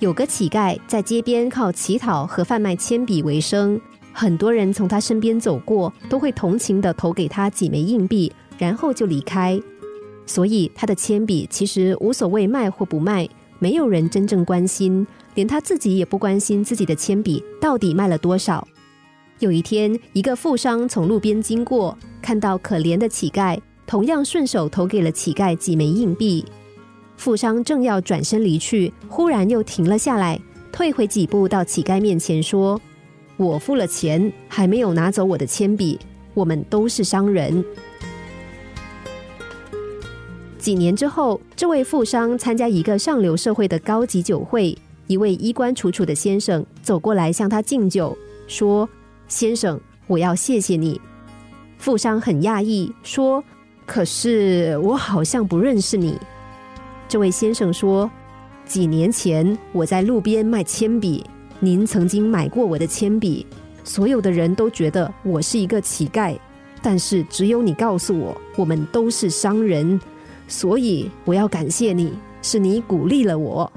有个乞丐在街边靠乞讨和贩卖铅笔为生，很多人从他身边走过，都会同情的投给他几枚硬币，然后就离开。所以他的铅笔其实无所谓卖或不卖，没有人真正关心，连他自己也不关心自己的铅笔到底卖了多少。有一天，一个富商从路边经过，看到可怜的乞丐，同样顺手投给了乞丐几枚硬币。富商正要转身离去，忽然又停了下来，退回几步到乞丐面前说：“我付了钱，还没有拿走我的铅笔。我们都是商人。”几年之后，这位富商参加一个上流社会的高级酒会，一位衣冠楚楚的先生走过来向他敬酒，说：“先生，我要谢谢你。”富商很讶异，说：“可是我好像不认识你。”这位先生说：“几年前我在路边卖铅笔，您曾经买过我的铅笔。所有的人都觉得我是一个乞丐，但是只有你告诉我，我们都是商人。所以我要感谢你，是你鼓励了我。”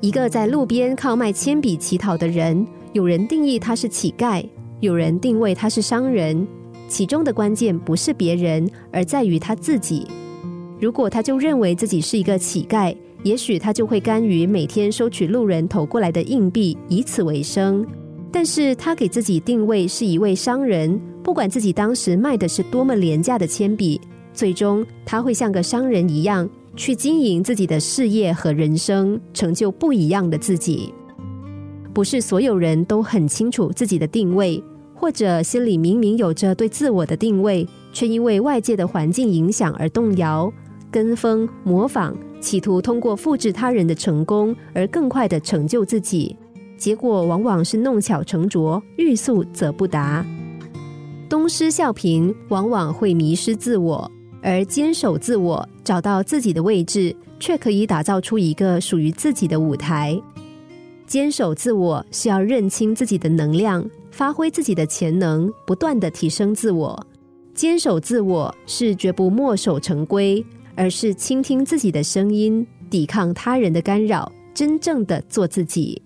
一个在路边靠卖铅笔乞讨的人，有人定义他是乞丐，有人定位他是商人。其中的关键不是别人，而在于他自己。如果他就认为自己是一个乞丐，也许他就会甘于每天收取路人投过来的硬币，以此为生。但是他给自己定位是一位商人，不管自己当时卖的是多么廉价的铅笔，最终他会像个商人一样去经营自己的事业和人生，成就不一样的自己。不是所有人都很清楚自己的定位。或者心里明明有着对自我的定位，却因为外界的环境影响而动摇，跟风模仿，企图通过复制他人的成功而更快的成就自己，结果往往是弄巧成拙，欲速则不达。东施效颦，往往会迷失自我；而坚守自我，找到自己的位置，却可以打造出一个属于自己的舞台。坚守自我是要认清自己的能量。发挥自己的潜能，不断的提升自我，坚守自我是绝不墨守成规，而是倾听自己的声音，抵抗他人的干扰，真正的做自己。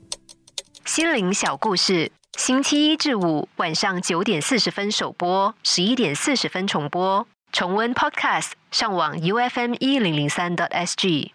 心灵小故事，星期一至五晚上九点四十分首播，十一点四十分重播。重温 Podcast，上网 U F M 一零零三 t S G。